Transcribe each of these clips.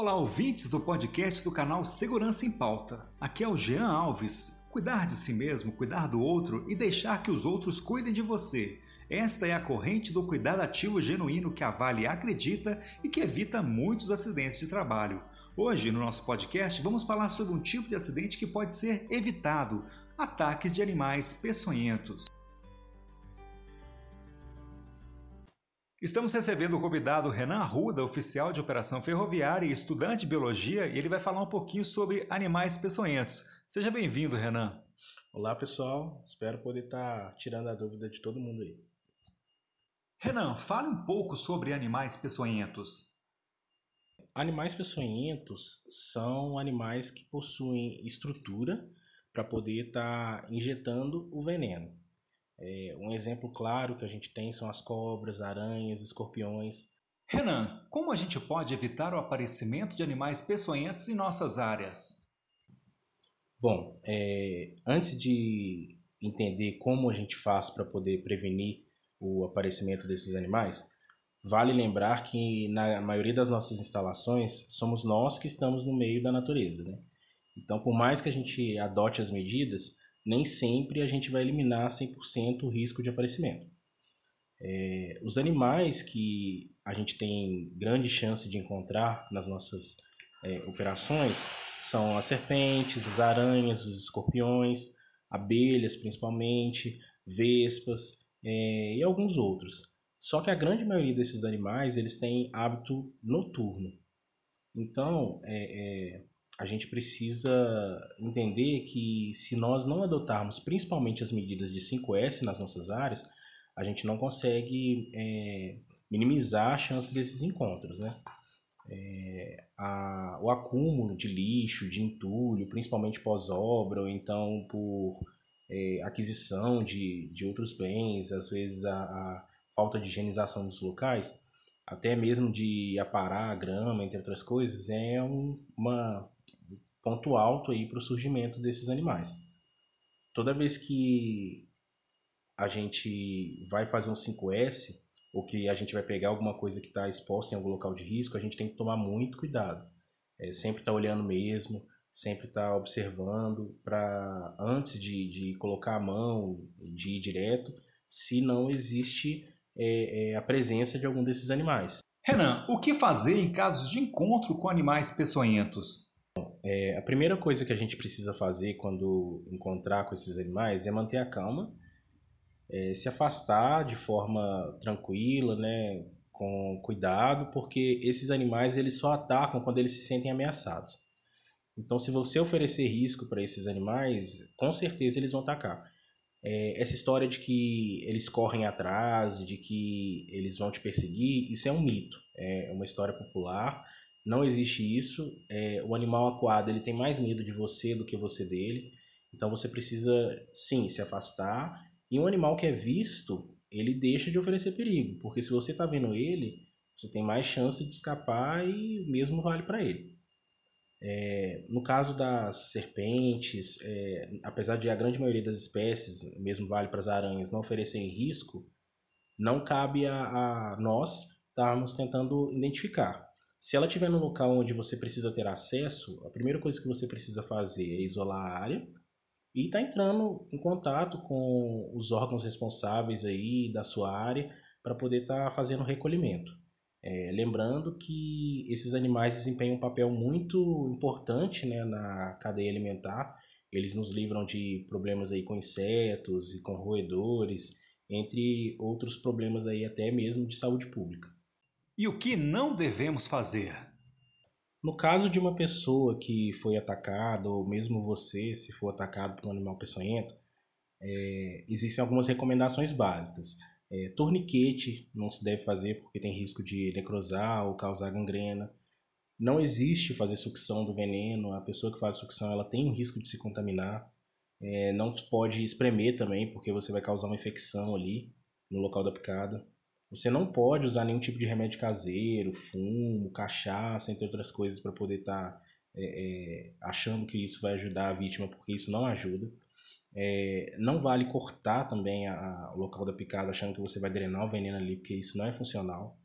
Olá, ouvintes do podcast do canal Segurança em Pauta. Aqui é o Jean Alves. Cuidar de si mesmo, cuidar do outro e deixar que os outros cuidem de você. Esta é a corrente do cuidado ativo genuíno que a Vale acredita e que evita muitos acidentes de trabalho. Hoje, no nosso podcast, vamos falar sobre um tipo de acidente que pode ser evitado: ataques de animais peçonhentos. Estamos recebendo o convidado Renan Arruda, oficial de operação ferroviária e estudante de biologia, e ele vai falar um pouquinho sobre animais peçonhentos. Seja bem-vindo, Renan. Olá, pessoal. Espero poder estar tirando a dúvida de todo mundo aí. Renan, fale um pouco sobre animais peçonhentos. Animais peçonhentos são animais que possuem estrutura para poder estar injetando o veneno. É, um exemplo claro que a gente tem são as cobras, aranhas, escorpiões. Renan, como a gente pode evitar o aparecimento de animais peçonhentos em nossas áreas? Bom, é, antes de entender como a gente faz para poder prevenir o aparecimento desses animais, vale lembrar que na maioria das nossas instalações somos nós que estamos no meio da natureza. Né? Então, por mais que a gente adote as medidas, nem sempre a gente vai eliminar 100% o risco de aparecimento. É, os animais que a gente tem grande chance de encontrar nas nossas é, operações são as serpentes, as aranhas, os escorpiões, abelhas principalmente, vespas é, e alguns outros. Só que a grande maioria desses animais eles têm hábito noturno. Então, é, é a gente precisa entender que se nós não adotarmos principalmente as medidas de 5S nas nossas áreas, a gente não consegue é, minimizar a chance desses encontros, né? É, a, o acúmulo de lixo, de entulho, principalmente pós-obra ou então por é, aquisição de, de outros bens, às vezes a, a falta de higienização dos locais, até mesmo de aparar a grama, entre outras coisas, é um, uma ponto alto aí para o surgimento desses animais. Toda vez que a gente vai fazer um 5S, ou que a gente vai pegar alguma coisa que está exposta em algum local de risco, a gente tem que tomar muito cuidado. É, sempre estar tá olhando mesmo, sempre estar tá observando para antes de, de colocar a mão, de ir direto, se não existe é, é, a presença de algum desses animais. Renan, o que fazer em casos de encontro com animais peçonhentos? É, a primeira coisa que a gente precisa fazer quando encontrar com esses animais é manter a calma, é, se afastar de forma tranquila, né, com cuidado, porque esses animais eles só atacam quando eles se sentem ameaçados. Então, se você oferecer risco para esses animais, com certeza eles vão atacar. É, essa história de que eles correm atrás, de que eles vão te perseguir, isso é um mito. É uma história popular não existe isso. É, o animal aquado ele tem mais medo de você do que você dele. Então você precisa sim se afastar. E um animal que é visto, ele deixa de oferecer perigo, porque se você está vendo ele, você tem mais chance de escapar e mesmo vale para ele. É, no caso das serpentes, é, apesar de a grande maioria das espécies, mesmo vale para as aranhas, não oferecerem risco, não cabe a, a nós estarmos tentando identificar. Se ela estiver no local onde você precisa ter acesso, a primeira coisa que você precisa fazer é isolar a área e estar tá entrando em contato com os órgãos responsáveis aí da sua área para poder estar tá fazendo recolhimento. É, lembrando que esses animais desempenham um papel muito importante né, na cadeia alimentar. Eles nos livram de problemas aí com insetos e com roedores, entre outros problemas aí até mesmo de saúde pública. E o que não devemos fazer? No caso de uma pessoa que foi atacada, ou mesmo você, se for atacado por um animal peçonhento, é, existem algumas recomendações básicas. É, torniquete não se deve fazer porque tem risco de necrosar ou causar gangrena. Não existe fazer sucção do veneno. A pessoa que faz sucção ela tem um risco de se contaminar. É, não pode espremer também porque você vai causar uma infecção ali no local da picada. Você não pode usar nenhum tipo de remédio caseiro, fumo, cachaça, entre outras coisas, para poder estar tá, é, é, achando que isso vai ajudar a vítima, porque isso não ajuda. É, não vale cortar também a, a, o local da picada achando que você vai drenar o veneno ali, porque isso não é funcional.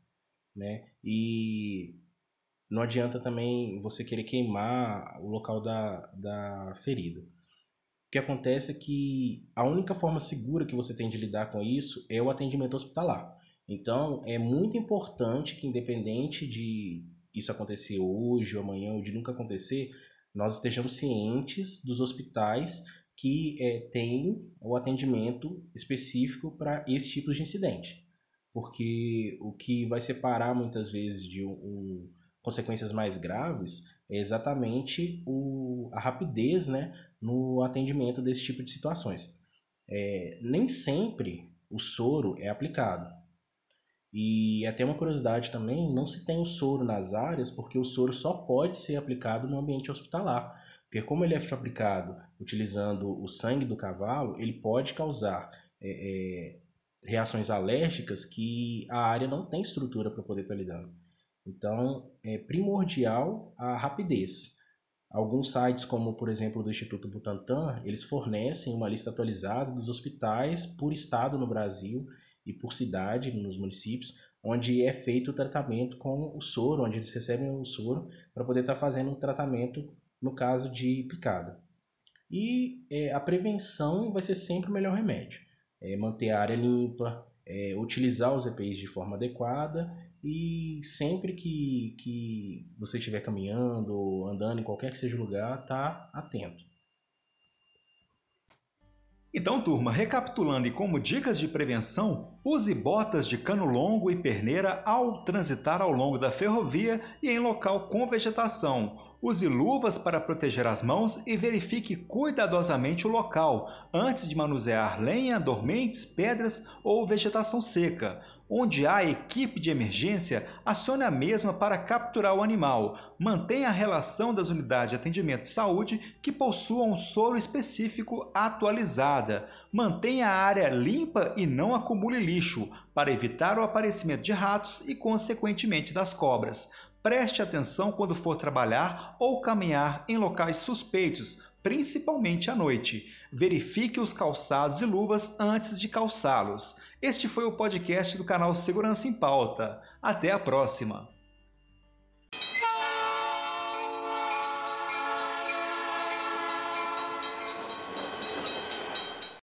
Né? E não adianta também você querer queimar o local da, da ferida. O que acontece é que a única forma segura que você tem de lidar com isso é o atendimento hospitalar. Então, é muito importante que, independente de isso acontecer hoje ou amanhã ou de nunca acontecer, nós estejamos cientes dos hospitais que é, têm o atendimento específico para esse tipo de incidente. Porque o que vai separar muitas vezes de um, um consequências mais graves é exatamente o, a rapidez né, no atendimento desse tipo de situações. É, nem sempre o soro é aplicado. E até uma curiosidade também, não se tem o soro nas áreas porque o soro só pode ser aplicado no ambiente hospitalar. Porque como ele é fabricado utilizando o sangue do cavalo, ele pode causar é, é, reações alérgicas que a área não tem estrutura para poder estar lidando. Então, é primordial a rapidez. Alguns sites, como por exemplo do Instituto Butantan, eles fornecem uma lista atualizada dos hospitais por estado no Brasil e por cidade nos municípios, onde é feito o tratamento com o soro, onde eles recebem o soro para poder estar tá fazendo o tratamento no caso de picada. E é, a prevenção vai ser sempre o melhor remédio. É manter a área limpa, é, utilizar os EPIs de forma adequada e sempre que, que você estiver caminhando, andando em qualquer que seja o lugar, tá atento. Então, turma, recapitulando e como dicas de prevenção, use botas de cano longo e perneira ao transitar ao longo da ferrovia e em local com vegetação. Use luvas para proteger as mãos e verifique cuidadosamente o local antes de manusear lenha, dormentes, pedras ou vegetação seca. Onde há equipe de emergência, acione a mesma para capturar o animal. Mantenha a relação das unidades de atendimento de saúde que possuam um soro específico atualizada. Mantenha a área limpa e não acumule lixo, para evitar o aparecimento de ratos e, consequentemente, das cobras. Preste atenção quando for trabalhar ou caminhar em locais suspeitos, principalmente à noite. Verifique os calçados e luvas antes de calçá-los. Este foi o podcast do canal Segurança em Pauta. Até a próxima!